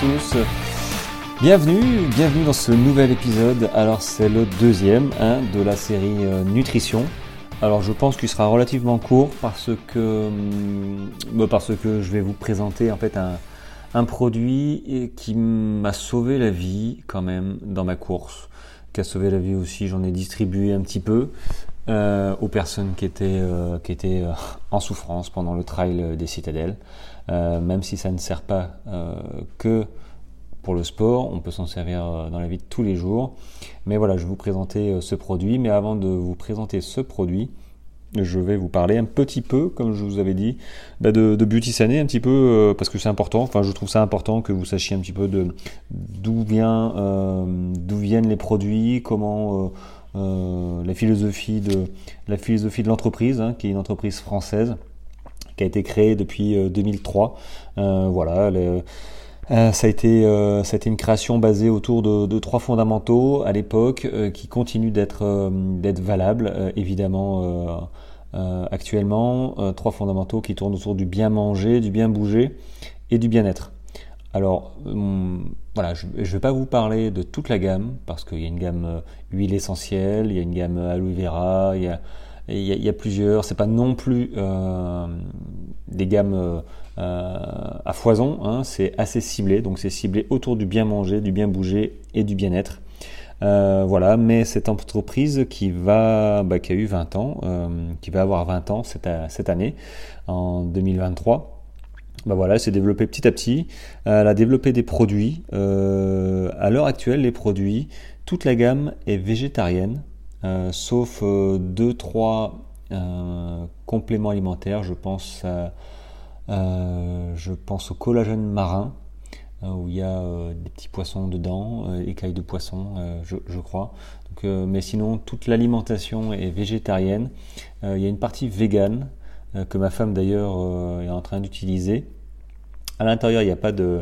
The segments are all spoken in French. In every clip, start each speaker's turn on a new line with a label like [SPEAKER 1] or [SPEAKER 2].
[SPEAKER 1] tous. Bienvenue, bienvenue dans ce nouvel épisode. Alors c'est le deuxième hein, de la série euh, Nutrition. Alors je pense qu'il sera relativement court parce que, hum, bah, parce que je vais vous présenter en fait un, produit qui m'a sauvé la vie quand même dans ma course. Qui a sauvé la vie aussi, j'en ai distribué un petit peu euh, aux personnes qui étaient, euh, qui étaient en souffrance pendant le trail des citadelles. même si ça ne sert pas que pour le sport, on peut s'en servir euh, dans la vie de tous les jours. Mais voilà, je vais vous présenter euh, ce produit. Mais avant de vous présenter ce produit, je vais vous parler un petit peu, comme je vous avais dit, bah, de, Beauty Sané, un petit peu, euh, parce que c'est important. Enfin, je trouve ça important que vous sachiez un petit peu d'où d'où viennent les produits, comment la philosophie de la philosophie de l'entreprise, hein, qui est une entreprise française qui a été créée depuis 2003. voilà. Euh, ça, a été, euh, ça a été une création basée autour de, trois fondamentaux à l'époque euh, qui continuent d'être valables évidemment actuellement. trois fondamentaux qui tournent autour du bien manger, du bien bouger et du bien-être. Alors hum, voilà, je ne vais pas vous parler de toute la gamme parce qu'il y a une gamme huile essentielle, il y a une gamme aloe vera, il y a, il y a, il y a plusieurs. Pas non plus des gammes à foison, hein, c'est assez ciblé, donc c'est ciblé autour du bien manger, du bien bouger et du bien-être. Euh, voilà, mais cette entreprise qui va, bah, a eu 20 ans, euh, qui va avoir 20 ans cette, année, en 2023, bah voilà, s'est développée petit à petit. elle a développé des produits. à l'heure actuelle, les produits, toute la gamme est végétarienne, sauf 2-3 compléments alimentaires. Je pense euh, je pense au collagène marin, euh, où il y a euh, des petits poissons dedans, écailles de poisson, je, crois. mais sinon, toute l'alimentation est végétarienne. il y a une partie végane, que ma femme d'ailleurs est en train d'utiliser. À l'intérieur, il n'y a pas de.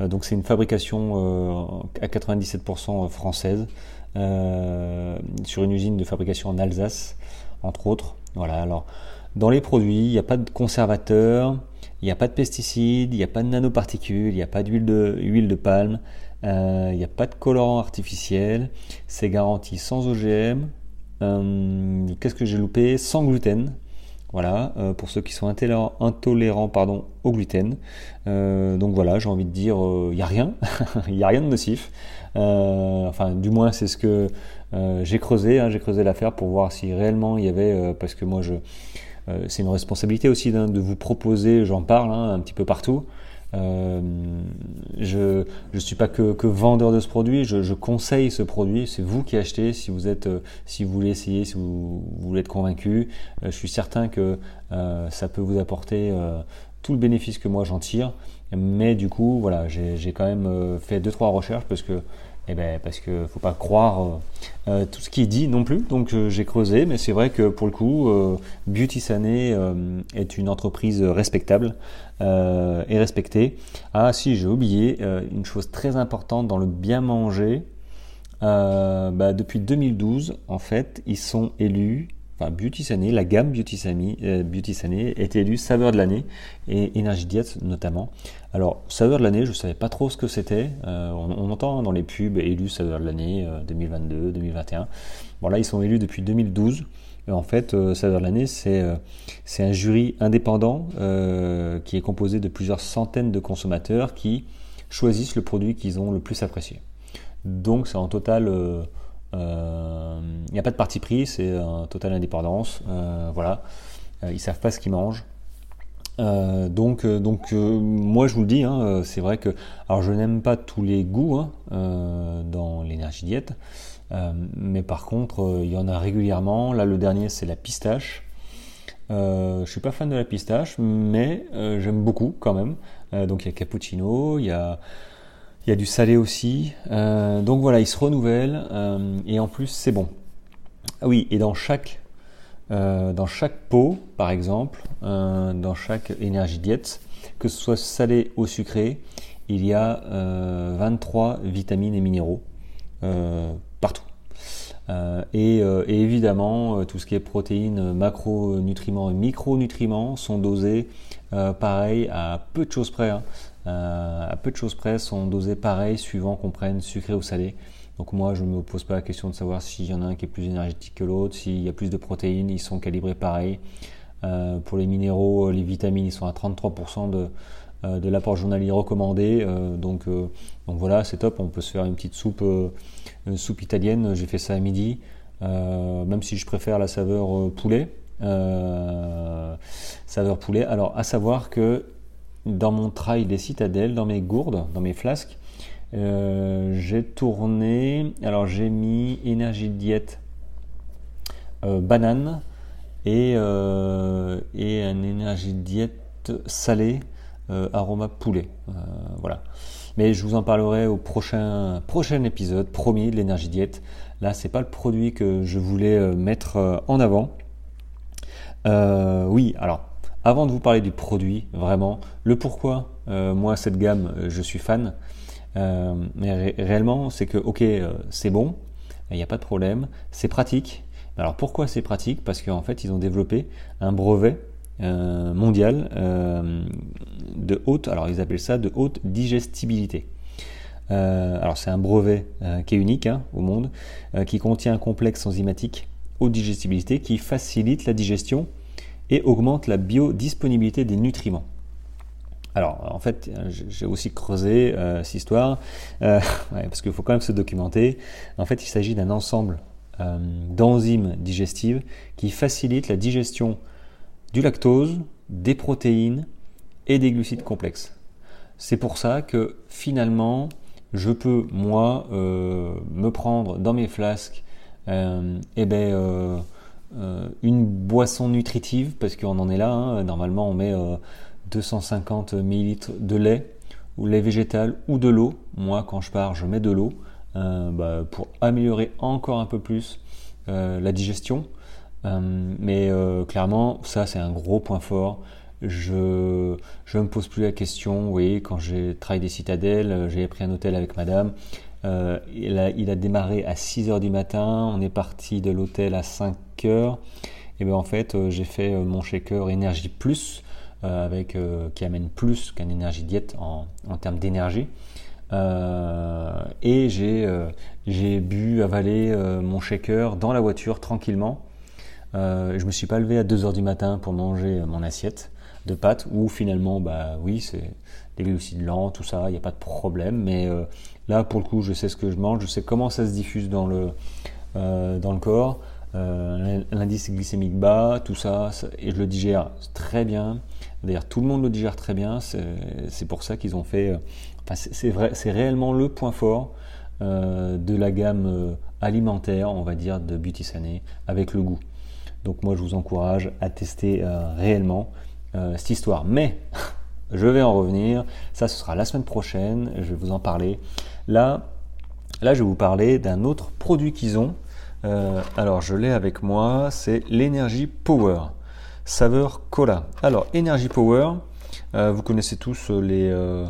[SPEAKER 1] donc, c'est une fabrication à 97% française, sur une usine de fabrication en Alsace, entre autres. Voilà, alors. Dans les produits, il n'y a pas de conservateur, il n'y a pas de pesticides, il n'y a pas de nanoparticules, il n'y a pas d'huile de, huile de palme, euh, il n'y a pas de colorant artificiel, c'est garanti sans OGM. Euh, qu'est-ce que j'ai loupé? Sans gluten. Voilà, euh, pour ceux qui sont intolérants, intolérants pardon, au gluten. donc voilà, j'ai envie de dire, il n'y a rien, il n'y a rien de nocif. enfin, du moins, c'est ce que j'ai creusé, hein, j'ai creusé l'affaire pour voir si réellement il y avait, parce que moi je, c'est une responsabilité aussi de vous proposer, j'en parle hein, un petit peu partout. Euh, je ne suis pas que, vendeur de ce produit, je, conseille ce produit. C'est vous qui achetez. Si vous euh, si vous voulez essayer, si vous, voulez être convaincu, je suis certain que ça peut vous apporter tout le bénéfice que moi j'en tire. Mais du coup, voilà, j'ai quand même fait deux trois recherches parce que eh ben, parce que faut pas croire euh, euh, tout ce qui est dit non plus. Donc euh, j'ai creusé, mais c'est vrai que pour le coup, Beauty Sané est une entreprise respectable et respectée. Ah si, j'ai oublié une chose très importante dans le bien manger. Bah, depuis 2012, en fait, ils sont élus Beauty Sané, la gamme Beauty Sané, euh, Beauty est élue saveur de l'année et Energy Diet notamment. Alors saveur de l'année, je ne savais pas trop ce que c'était. Euh, on, entend dans les pubs élus saveur de l'année 2022, 2021. Bon là ils sont élus depuis 2012. Et en fait, euh, saveur de l'année, c'est c'est un jury indépendant qui est composé de plusieurs centaines de consommateurs qui choisissent le produit qu'ils ont le plus apprécié. Donc c'est en total il euh, n'y a pas de parti pris, c'est en totale indépendance. Euh, voilà, euh, ils savent pas ce qu'ils mangent. donc, donc moi je vous le dis, hein, c'est vrai que alors je n'aime pas tous les goûts hein, dans l'énergie diète, mais par contre il y en a régulièrement. Là le dernier c'est la pistache. je suis pas fan de la pistache, mais j'aime beaucoup quand même. donc il y a cappuccino, il y a il y a du salé aussi. Euh, donc voilà, il se renouvelle euh, et en plus c'est bon. Ah oui, et dans chaque, euh, dans chaque pot, par exemple, dans chaque énergie diète, que ce soit salé ou sucré, il y a 23 vitamines et minéraux partout. Et, et, évidemment, tout ce qui est protéines, macronutriments et micronutriments sont dosés pareil à peu de choses près. Hein. à peu de choses près, sont dosés pareil suivant qu'on prenne sucré ou salé. Donc moi, je ne me pose pas la question de savoir s'il y en a un qui est plus énergétique que l'autre, s'il y a plus de protéines, ils sont calibrés pareil. pour les minéraux, les vitamines, ils sont à 33% de, de l'apport journalier recommandé. donc, donc voilà, c'est top. On peut se faire une petite soupe, soupe italienne. J'ai fait ça à midi. même si je préfère la saveur poulet, euh, saveur poulet. Alors, à savoir que dans mon trail des citadelles, dans mes gourdes, dans mes flasques, euh, j'ai tourné. Alors, j'ai mis énergie diète euh, banane et, et un énergie diète salé aroma poulet. voilà. Mais je vous en parlerai au prochain, prochain épisode, promis, de l'énergie diète. Là, c'est pas le produit que je voulais mettre en avant. Euh, oui, alors, avant de vous parler du produit, vraiment, le pourquoi, euh, moi, cette gamme, euh, je suis fan. mais réellement, c'est que, ok, c'est bon, il n'y a pas de problème, c'est pratique. Alors pourquoi c'est pratique? Parce qu'en fait, ils ont développé un brevet mondial de haute, alors ils appellent ça de haute digestibilité. alors c'est un brevet qui est unique hein, au monde, qui contient un complexe enzymatique haute digestibilité qui facilite la digestion et augmente la biodisponibilité des nutriments. Alors, en fait, j'ai aussi creusé euh, cette histoire, euh, parce qu'il faut quand même se documenter. En fait, il s'agit d'un ensemble euh, d'enzymes digestives qui facilitent la digestion du lactose, des protéines et des glucides complexes. C'est pour ça que finalement, je peux, moi, me prendre dans mes flasques eh ben, euh, une boisson nutritive, parce qu'on en est là, hein. normalement on met 250 euh, ml de lait, ou lait végétal, ou de l'eau. Moi quand je pars je mets de l'eau, euh, bah, pour améliorer encore un peu plus la digestion. Mais clairement ça c'est un gros point fort. Je ne me pose plus la question, vous voyez, quand j'ai travaillé des citadelles, j'ai pris un hôtel avec madame, euh, il, a, démarré à 6h du matin, on est parti de l'hôtel à 5h. Et bien en fait, euh, j'ai fait euh, mon shaker énergie plus, avec, qui amène plus qu'un énergie diète en, termes d'énergie. et j'ai bu, avalé mon shaker dans la voiture tranquillement. Je me suis pas levé à 2h du matin pour manger mon assiette de pâtes, où finalement, bah oui, c'est des glucides lents, tout ça, il n'y a pas de problème, mais Là, pour le coup, je sais ce que je mange, je sais comment ça se diffuse dans le, euh, dans le corps. Euh, l'indice glycémique bas, tout ça, et je le digère très bien. D'ailleurs, tout le monde le digère très bien. C'est pour ça qu'ils ont fait. Euh, c'est vrai, c'est réellement le point fort de la gamme alimentaire, on va dire, de Beauty Sané avec le goût. Donc moi, je vous encourage à tester réellement cette histoire. Mais je vais en revenir. Ça, ce sera la semaine prochaine. Je vais vous en parler. Là, là je vais vous parler d'un autre produit qu'ils ont. Euh, alors, je l'ai avec moi, c'est l'Energy Power, saveur cola. Alors, Energy Power, euh, vous connaissez tous les, euh,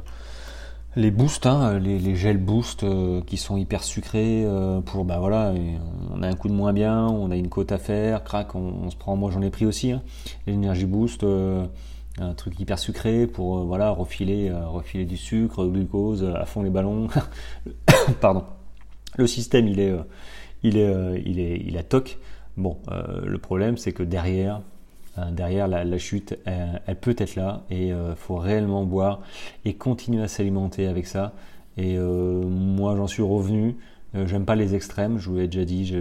[SPEAKER 1] les boosts, hein, les, gels boost qui sont hyper sucrés pour, bah voilà, on a un coup de moins bien, on a une côte à faire, crac, on, se prend, moi j'en ai pris aussi, hein, l'Energy Boost un truc hyper sucré pour euh, voilà refiler euh, refiler du sucre, glucose à fond les ballons. Pardon. Le système il est il est il est il toc. Bon, euh, le problème c'est que derrière derrière la, chute, elle, peut être là et il faut réellement boire et continuer à s'alimenter avec ça. Et moi j'en suis revenu. J'aime pas les extrêmes. Je vous l'ai déjà dit.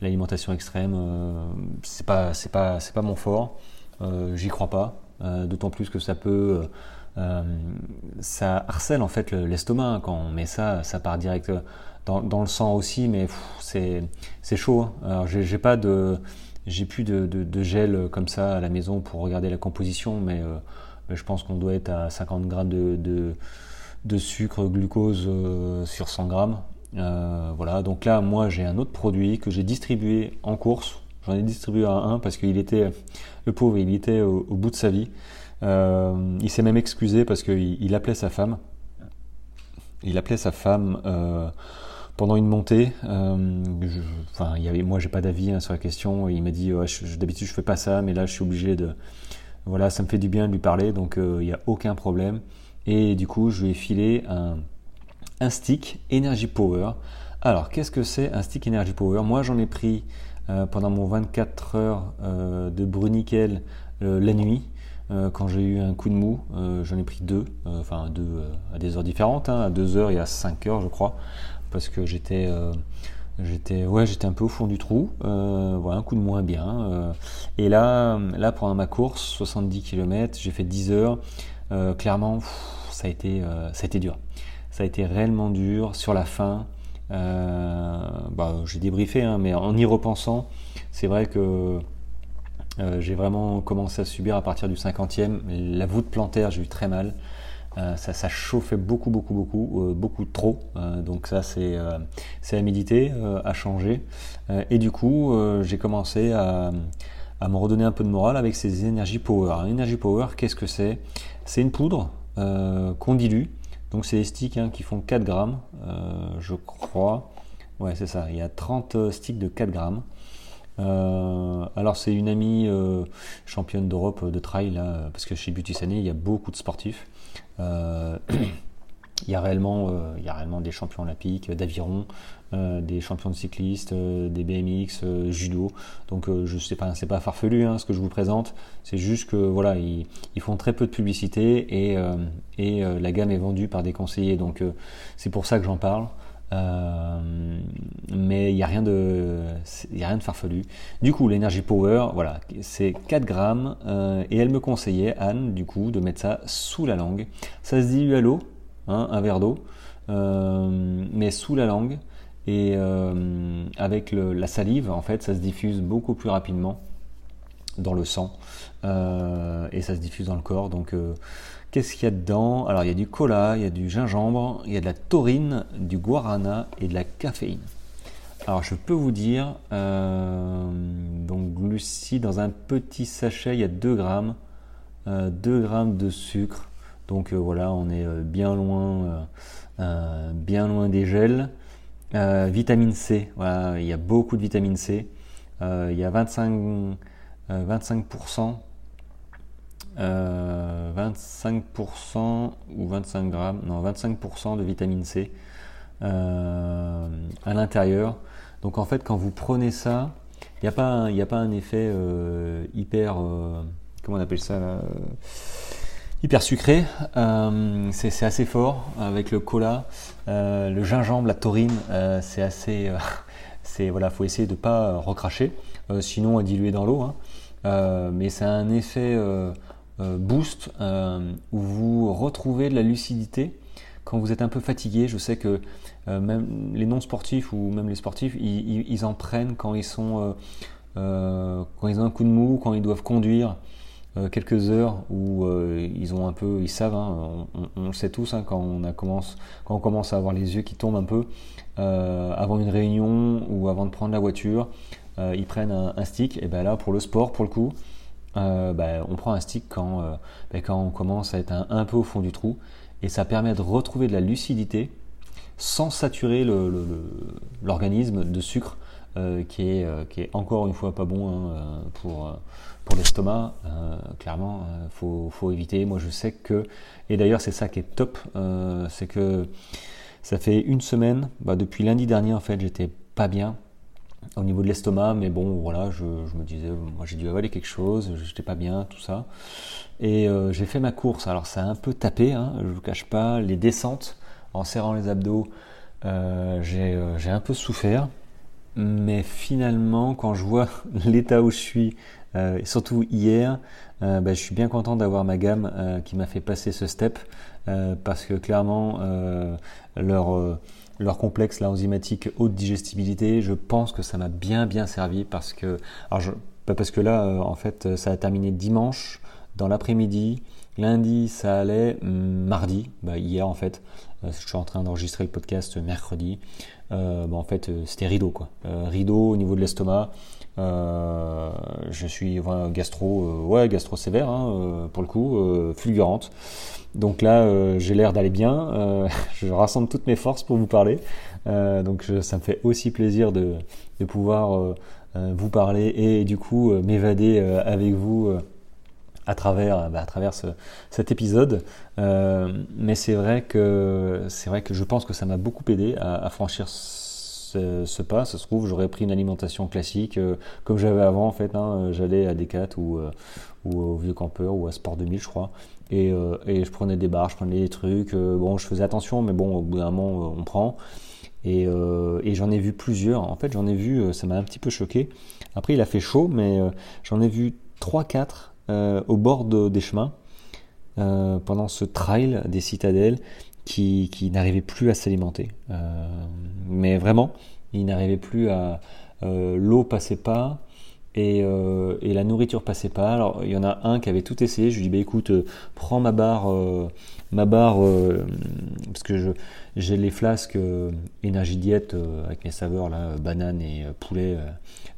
[SPEAKER 1] L'alimentation extrême, c'est pas c'est pas c'est pas mon fort. J'y crois pas. Euh, d'autant plus que ça peut, euh, euh, ça harcèle en fait l'estomac hein, quand on met ça, ça part direct dans, le sang aussi, mais c'est chaud. Hein. Alors j'ai pas de, j'ai plus de, gel comme ça à la maison pour regarder la composition, mais, je pense qu'on doit être à 50 grammes de, sucre glucose sur 100 grammes. voilà, donc là, moi, j'ai un autre produit que j'ai distribué en course J'en ai distribué à un parce qu'il était, le pauvre, il était au, bout de sa vie. Euh, il s'est même excusé parce qu'il il appelait sa femme. Il appelait sa femme euh, pendant une montée. Euh, enfin, y avait, moi, j'ai pas d'avis hein, sur la question. Il m'a dit, d'habitude, je fais pas ça, mais là, je suis obligé de. Voilà, ça me fait du bien de lui parler, donc il n'y a aucun problème. Et du coup, je lui ai filé un, stick Energy Power. Alors, qu'est-ce que c'est un stick Energy Power? Moi, j'en ai pris pendant mon 24 heures de bruniquel la nuit. quand j'ai eu un coup de mou, j'en ai pris deux, enfin deux à des heures différentes, hein, à 2 heures et à 5 heures je crois, parce que j'étais J'étais ouais, j'étais un peu au fond du trou, euh, voilà, un coup de moins bien. Euh. et là, là pendant ma course, 70 km, j'ai fait 10 heures. Euh, clairement, ça a été, ça a été dur. Ça a été réellement dur sur la fin. Bah, j'ai débriefé, hein, mais en y repensant, c'est vrai que j'ai vraiment commencé à subir à partir du 50e. La voûte plantaire, j'ai eu très mal. Euh, ça, chauffait beaucoup, beaucoup, beaucoup, euh, beaucoup trop. Euh, donc ça, c'est à méditer, à changer. et du coup, j'ai commencé à, me redonner un peu de morale avec ces Energy Power. Energy Power, qu'est-ce que c'est? C'est une poudre qu'on dilue. Donc c'est des sticks hein, qui font 4 grammes, je crois. Ouais, c'est ça. Il y a 30 sticks de 4 grammes. alors c'est une amie championne d'Europe de trail parce que chez Beauty Sané il y a beaucoup de sportifs. Euh, il y, a réellement, euh, il y a réellement des champions olympiques d'aviron, euh, des champions de cyclistes, des BMX, judo. Donc je sais pas, c'est pas farfelu hein, ce que je vous présente. C'est juste que voilà, ils, font très peu de publicité et, et la gamme est vendue par des conseillers. Donc c'est pour ça que j'en parle. Mais il n'y a, rien de, a rien de farfelu. Du coup, l'énergie power, voilà, c'est 4 grammes et elle me conseillait, Anne, du coup, de mettre ça sous la langue. Ça se dilue à l'eau, hein, un verre d'eau, euh, mais sous la langue et euh, avec la salive, en fait, ça se diffuse beaucoup plus rapidement dans le sang euh, et ça se diffuse dans le corps. Donc, qu'est-ce qu'il y a dedans? Alors, il y a du cola, il y a du gingembre, il y a de la taurine, du guarana et de la caféine. Alors, je peux vous dire, donc glucides dans un petit sachet, il y a 2 grammes, 2 grammes de sucre. Donc euh, voilà, on est euh, bien loin, euh, bien loin des gels. vitamine C, voilà, il y a beaucoup de vitamine C. il y a 25, 25%, 25% ou 25 grammes, non 25% de vitamine C à l'intérieur. Donc en fait, quand vous prenez ça, il n'y a, pas un, a pas un effet hyper, comment on appelle ça hyper sucré. Euh, c'est assez fort avec le cola, euh, le gingembre, la taurine. Euh, c'est assez. c'est voilà, faut essayer de pas recracher, sinon à diluer dans l'eau. Hein. mais c'est un effet boost où vous retrouvez de la lucidité quand vous êtes un peu fatigué. Je sais que même les non sportifs ou même les sportifs, ils, en prennent quand ils sont quand ils ont un coup de mou, quand ils doivent conduire. Euh, quelques heures où euh, ils ont un peu, ils savent, hein, on, le sait tous, hein, quand, on a commence, quand on commence à avoir les yeux qui tombent un peu, euh, avant une réunion ou avant de prendre la voiture, ils prennent un, stick, et ben là pour le sport, pour le coup, ben, on prend un stick quand, ben, quand on commence à être un, peu au fond du trou, et ça permet de retrouver de la lucidité sans saturer l'organisme de sucre qui, est, qui est encore une fois pas bon hein, pour, l'estomac, euh, clairement, il euh, faut, éviter. Moi, je sais que, et d'ailleurs, c'est ça qui est top, euh, c'est que ça fait une semaine, bah, depuis lundi dernier, en fait, j'étais pas bien au niveau de l'estomac, mais bon, voilà, je, me disais, moi, j'ai dû avaler quelque chose, j'étais pas bien, tout ça. Et j'ai fait ma course. Alors, ça a un peu tapé, hein, je vous cache pas, les descentes en serrant les abdos, j'ai un peu souffert. Mais finalement, quand je vois l'état où je suis euh, surtout hier, euh, bah, je suis bien content d'avoir ma gamme euh, qui m'a fait passer ce step parce que clairement leur leur complexe la enzymatique haute digestibilité, je pense que ça m'a bien bien servi parce que alors pas parce que là en fait ça a terminé dimanche dans l'après-midi, lundi ça allait, mardi, bah, hier en fait, je suis en train d'enregistrer le podcast mercredi, bah, en fait c'était rideau quoi, rideau au niveau de l'estomac, euh, je suis gastro, euh, ouais, gastro sévère hein, euh, pour le coup, fulgurante. Donc là, j'ai l'air d'aller bien. je rassemble toutes mes forces pour vous parler. donc ça me fait aussi plaisir de, de pouvoir vous parler et du coup m'évader avec vous à travers, bah, à travers cet épisode. mais c'est vrai que c'est vrai que je pense que ça m'a beaucoup aidé à, franchir ce, pas. Ça se trouve, j'aurais pris une alimentation classique comme j'avais avant en fait. Hein. J'allais à Decat ou, ou au Vieux Campeur ou à Sport 2000, je crois. Et, et je prenais des bars, je prenais des trucs. bon, je faisais attention, mais bon, au bout d'un moment, on prend. Euh, et, j'en ai vu plusieurs. En fait, j'en ai vu, euh, ça m'a un petit peu choqué. Après, il a fait chaud, mais euh, j'en ai vu 3-4 au bord des chemins pendant ce trail des citadelles qui, qui n'arrivaient plus à s'alimenter. mais vraiment, ils n'arrivaient plus à. L'eau passait pas. Et, et, la nourriture passait pas. Alors il y en a un qui avait tout essayé. Je lui dis bah écoute, prends ma barre, ma barre parce que j'ai les flasques euh, énergie diète euh, avec mes saveurs là, banane et euh, poulet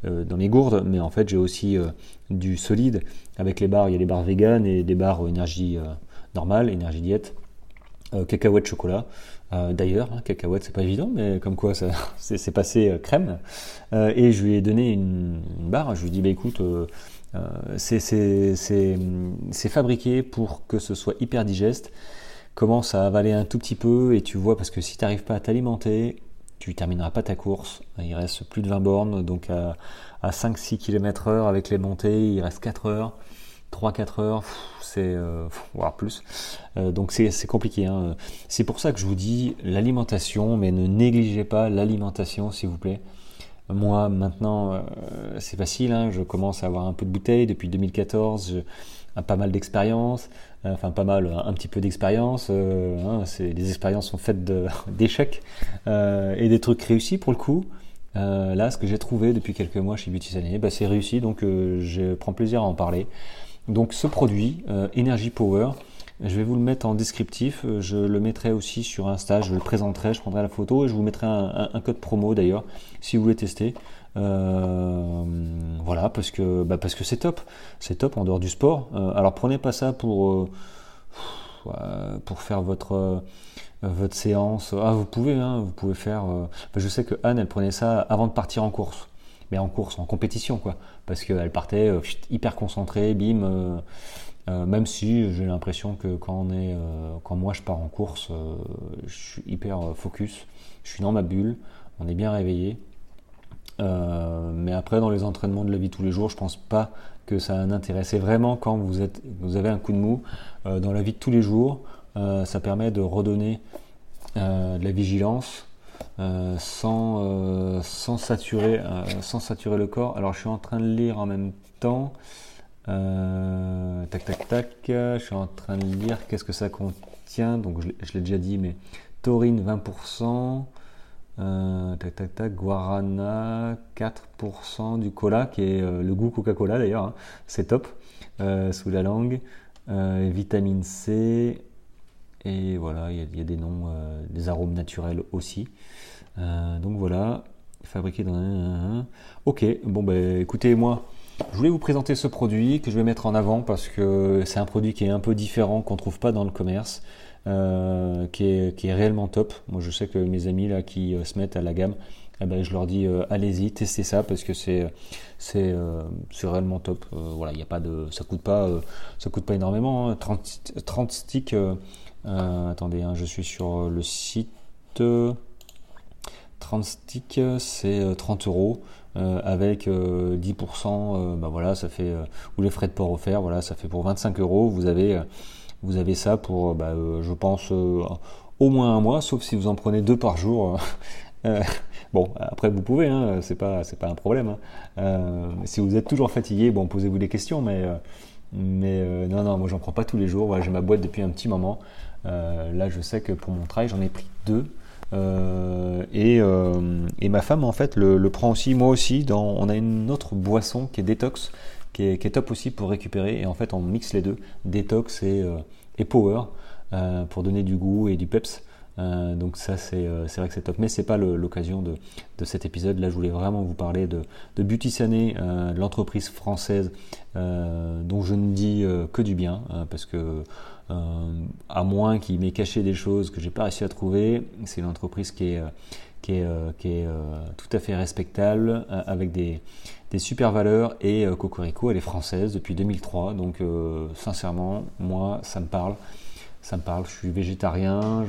[SPEAKER 1] dans mes gourdes, mais en fait j'ai aussi du solide avec les barres. Il y a les barres vegan et des barres énergie normale, énergie diète, cacahuètes chocolat. D'ailleurs, hein, cacahuètes c'est pas évident, mais comme quoi c'est passé crème. et je lui ai donné une, barre. Je lui ai dit bah écoute. c'est fabriqué pour que ce soit hyper digeste commence à avaler un tout petit peu? Et tu vois, parce que si tu n'arrives pas à t'alimenter, tu termineras pas ta course. Il reste plus de 20 bornes, donc à, 5-6 km heure avec les montées, il reste 4 heures. 3-4 heures, c'est euh, voire plus. Euh, donc c'est compliqué. Hein. C'est pour ça que je vous dis l'alimentation, mais ne négligez pas l'alimentation, s'il vous plaît. Moi, maintenant, euh, c'est facile. Hein. Je commence à avoir un peu de bouteille depuis 2014. Je, pas mal d'expérience. Euh, enfin pas mal, un petit peu d'expérience. Euh, hein, les expériences sont faites d'échecs euh, et des trucs réussis pour le coup. là, ce que j'ai trouvé depuis quelques mois chez Beauty Sané, bah, c'est réussi, donc je prends plaisir à en parler. Donc ce produit, Energy Power, je vais vous le mettre en descriptif. Je le mettrai aussi sur Insta. Je le présenterai. Je prendrai la photo et je vous mettrai un code promo d'ailleurs si vous voulez tester. Euh, voilà, parce que bah parce que c'est top, c'est top en dehors du sport. Euh, alors prenez pas ça pour euh, faire votre séance. Ah, vous pouvez, hein, vous pouvez faire. je sais que Anne, elle prenait ça avant de partir en course, mais en course, en compétition, quoi, parce qu'elle partait hyper concentrée, bim. même si j'ai l'impression que quand on est, quand moi je pars en course, je suis hyper focus, je suis dans ma bulle, on est bien réveillé, euh, mais après, dans les entraînements de la vie tous les jours, je pense pas que ça a un intérêt. C'est vraiment quand vous, avez un coup de mou euh, dans la vie de tous les jours, euh, ça permet de redonner de la vigilance sans, sans, saturer, sans saturer le corps. Alors, je suis en train de lire en même temps. tac, tac, tac. Je suis en train de lire qu'est-ce que ça contient. Donc, je, je l'ai déjà dit, mais taurine 20%. Euh, tac tac tac, guarana 4% du cola qui est euh, le goût Coca-Cola d'ailleurs, hein. c'est top euh, sous la langue. vitamine C et voilà, il y, a des noms, des arômes naturels aussi. donc voilà, fabriqué dans un. Ok, bon ben écoutez moi. Je voulais vous présenter ce produit que je vais mettre en avant parce que c'est un produit qui est un peu différent, qu'on ne trouve pas dans le commerce. Euh, qui, est, réellement top. Moi, je sais que mes amis là qui euh, se mettent à la gamme, eh ben, je leur dis euh, allez-y, testez ça parce que c'est réellement top. voilà, il a pas de, ça coûte pas ça coûte pas énormément. 30, hein. 30 sticks. attendez, hein, je suis sur le site. 30 sticks, c'est 30 euros. avec 10%, bah voilà, ça fait, ou les frais de port offerts, voilà, ça fait pour 25 euros, vous avez vous avez ça pour, bah, euh, je pense, euh, au moins un mois, sauf si vous en prenez deux par jour. Euh, bon, après vous pouvez, hein, c'est pas pas un problème. Hein. si vous êtes toujours fatigué, bon, posez-vous des questions, mais mais non non, moi j'en prends pas tous les jours. j'ai ma boîte depuis un petit moment. là, je sais que pour mon travail, j'en ai pris deux. et, et, ma femme en fait le, prend aussi, moi aussi. On a une autre boisson qui est détox qui est, top aussi pour récupérer. Et en fait, on mixe les deux, détox et, euh, et power, euh, pour donner du goût et du peps. Euh, donc ça c'est vrai que c'est top, mais c'est pas l'occasion de, de, cet épisode. Là je voulais vraiment vous parler de, de Beauty Sané, l'entreprise française dont je ne dis que du bien, parce que à moins qu'il m'ait caché des choses que j'ai pas réussi à trouver, c'est une entreprise qui est, qui est, qui est tout à fait respectable, avec des, super valeurs. Et Cocorico, elle est française depuis 2003. Donc, sincèrement, moi, ça me parle. Ça me parle. Je suis végétarien.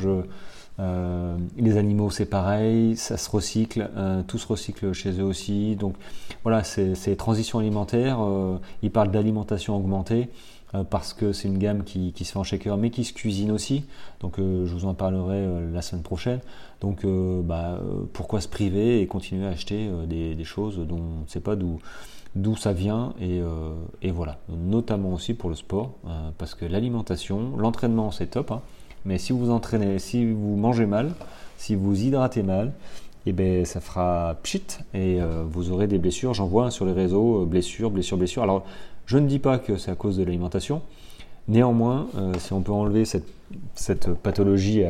[SPEAKER 1] Euh, les animaux, c'est pareil, ça se recycle, euh, tout se recycle chez eux aussi. Donc voilà, c'est transition alimentaire. Euh, ils parlent d'alimentation augmentée parce que c'est une gamme qui, se fait en shaker, mais qui se cuisine aussi. Donc je vous en parlerai la semaine prochaine. Donc bah, pourquoi se priver et continuer à acheter des, choses dont on ne sait pas d'où ça vient et, et, voilà notamment aussi pour le sport parce que l'alimentation l'entraînement c'est top hein. Mais si vous entraînez, si vous mangez mal, si vous hydratez mal, eh ben, ça fera pchit et euh, vous aurez des blessures. J'en vois sur les réseaux, euh, blessures, blessures, blessures. Alors, je ne dis pas que c'est à cause de l'alimentation. Néanmoins, euh, si on peut enlever cette, cette pathologie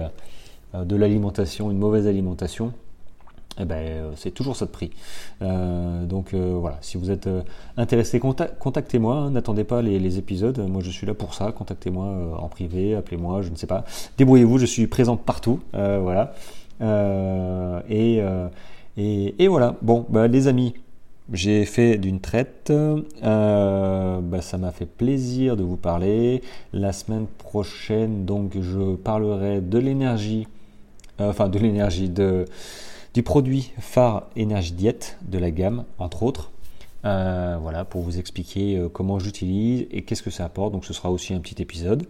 [SPEAKER 1] de l'alimentation, une mauvaise alimentation, eh ben, euh, c'est toujours ça de prix. Euh, donc voilà, si vous êtes intéressé, contactez-moi, hein, n'attendez pas les, épisodes, moi je suis là pour ça, contactez-moi en privé, appelez-moi, je ne sais pas, débrouillez-vous, je suis présent partout, voilà. Et, et, voilà, bon, bah, les amis, j'ai fait d'une traite, bah, ça m'a fait plaisir de vous parler. La semaine prochaine, donc je parlerai de l'énergie, enfin de l'énergie, de du produit phare Energy Diet de la gamme, entre autres. Euh, voilà, pour vous expliquer euh, comment j'utilise et qu'est-ce que ça apporte. Donc ce sera aussi un petit épisode.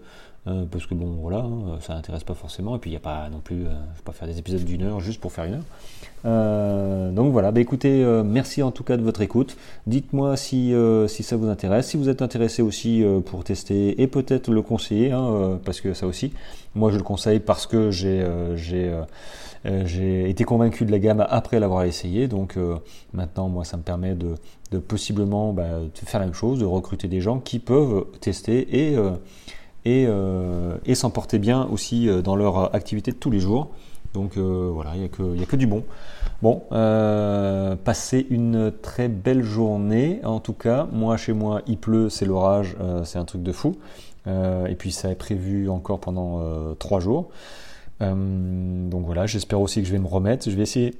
[SPEAKER 1] Euh, parce que bon voilà, hein, ça n'intéresse pas forcément, et puis il n'y a pas non plus, je ne vais pas faire des épisodes d'une heure juste pour faire une heure. donc voilà, bah écoutez, merci en tout cas de votre écoute. Dites-moi si, si ça vous intéresse, si vous êtes intéressé aussi pour tester et peut-être le conseiller, hein, parce que ça aussi, moi je le conseille parce que j'ai euh, été convaincu de la gamme après l'avoir essayé, donc euh, maintenant moi ça me permet de, possiblement bah, de faire la même chose, de recruter des gens qui peuvent tester et, euh, et, et s'en porter bien aussi dans leur activité de tous les jours. Donc voilà, il n'y a, que, a que du bon. Bon, passez une très belle journée. En tout cas, moi chez moi, il pleut, c'est l'orage, c'est un truc de fou. et puis ça est prévu encore pendant trois jours. Euh, donc voilà, j'espère aussi que je vais me remettre. Je vais essayer,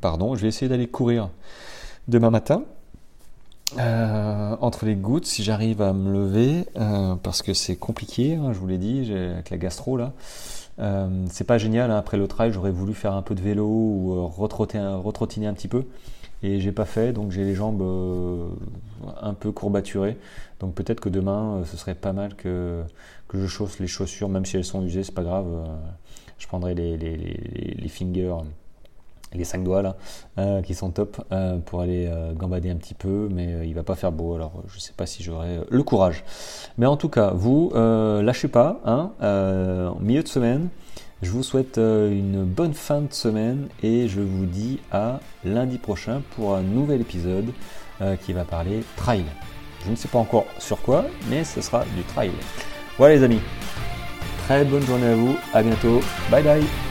[SPEAKER 1] pardon, je vais essayer d'aller courir demain matin. Euh, entre les gouttes, si j'arrive à me lever, euh, parce que c'est compliqué, hein, je vous l'ai dit, avec la gastro là. c'est pas génial, hein, après le trail, j'aurais voulu faire un peu de vélo ou retrottiner un petit peu et j'ai pas fait, donc j'ai les jambes un peu courbaturées. Donc peut-être que demain, ce serait pas mal que, que je chausse les chaussures, même si elles sont usées, c'est pas grave je prendrai les, les, les, fingers, les 5 doigts là, euh, qui sont top euh, pour aller euh, gambader un petit peu, mais il va pas faire beau, alors je sais pas si j'aurai le courage. Mais en tout cas, vous, lâchez pas, hein, en milieu de semaine, je vous souhaite une bonne fin de semaine et je vous dis à lundi prochain pour un nouvel épisode qui va parler trail. Je ne sais pas encore sur quoi, mais ce sera du trail. Voilà les amis, Très bonne journée à vous, à bientôt, bye bye